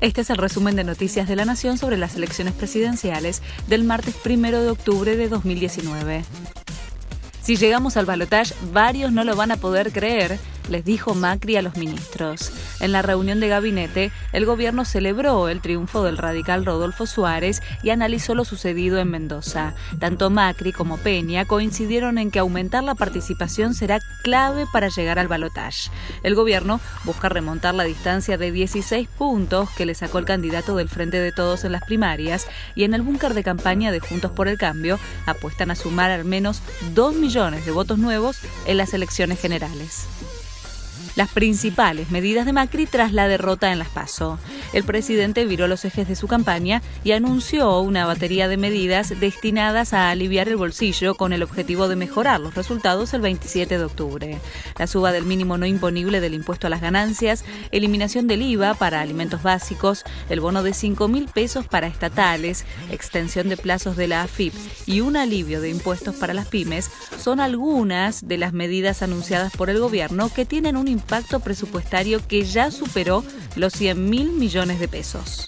Este es el resumen de Noticias de la Nación sobre las elecciones presidenciales del martes 1 de octubre de 2019. Si llegamos al balotaje, varios no lo van a poder creer, les dijo Macri a los ministros. En la reunión de gabinete, el gobierno celebró el triunfo del radical Rodolfo Suárez y analizó lo sucedido en Mendoza. Tanto Macri como Peña coincidieron en que aumentar la participación será clave para llegar al balotaje. El gobierno busca remontar la distancia de 16 puntos que le sacó el candidato del Frente de Todos en las primarias y en el búnker de campaña de Juntos por el Cambio apuestan a sumar al menos 2 millones de votos nuevos en las elecciones generales las principales medidas de Macri tras la derrota en las PASO. El presidente viró los ejes de su campaña y anunció una batería de medidas destinadas a aliviar el bolsillo con el objetivo de mejorar los resultados el 27 de octubre. La suba del mínimo no imponible del impuesto a las ganancias, eliminación del IVA para alimentos básicos, el bono de 5 mil pesos para estatales, extensión de plazos de la AFIP y un alivio de impuestos para las pymes son algunas de las medidas anunciadas por el gobierno que tienen un impacto presupuestario que ya superó los 100 mil millones de pesos.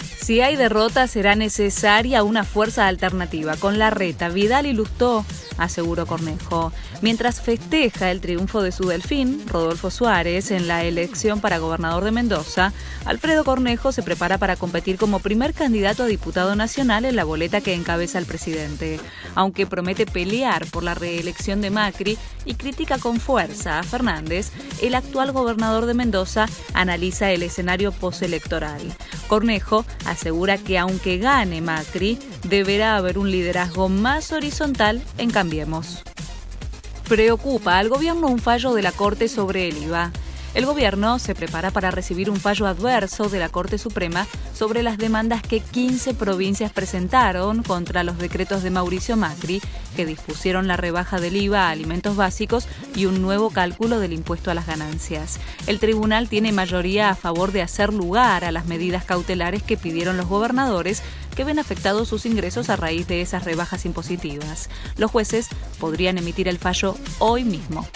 Si hay derrota, será necesaria una fuerza alternativa. Con la reta, Vidal y Lustó aseguró Cornejo. Mientras festeja el triunfo de su delfín, Rodolfo Suárez, en la elección para gobernador de Mendoza, Alfredo Cornejo se prepara para competir como primer candidato a diputado nacional en la boleta que encabeza el presidente. Aunque promete pelear por la reelección de Macri y critica con fuerza a Fernández, el actual gobernador de Mendoza analiza el escenario postelectoral. Cornejo asegura que aunque gane Macri, deberá haber un liderazgo más horizontal en Cambiemos. Preocupa al gobierno un fallo de la Corte sobre el IVA. El gobierno se prepara para recibir un fallo adverso de la Corte Suprema sobre las demandas que 15 provincias presentaron contra los decretos de Mauricio Macri, que dispusieron la rebaja del IVA a alimentos básicos y un nuevo cálculo del impuesto a las ganancias. El tribunal tiene mayoría a favor de hacer lugar a las medidas cautelares que pidieron los gobernadores que ven afectados sus ingresos a raíz de esas rebajas impositivas. Los jueces podrían emitir el fallo hoy mismo.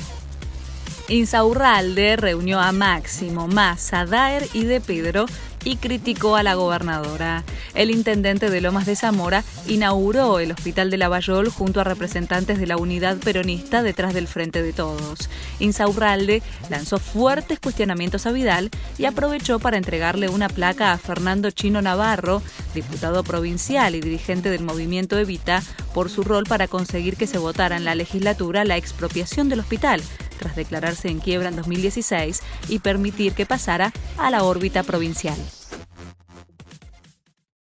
Insaurralde reunió a Máximo, Massa, Daer y De Pedro y criticó a la gobernadora. El intendente de Lomas de Zamora inauguró el Hospital de Lavallol junto a representantes de la unidad peronista detrás del Frente de Todos. Insaurralde lanzó fuertes cuestionamientos a Vidal y aprovechó para entregarle una placa a Fernando Chino Navarro, diputado provincial y dirigente del movimiento Evita, por su rol para conseguir que se votara en la legislatura la expropiación del hospital tras declararse en quiebra en 2016 y permitir que pasara a la órbita provincial.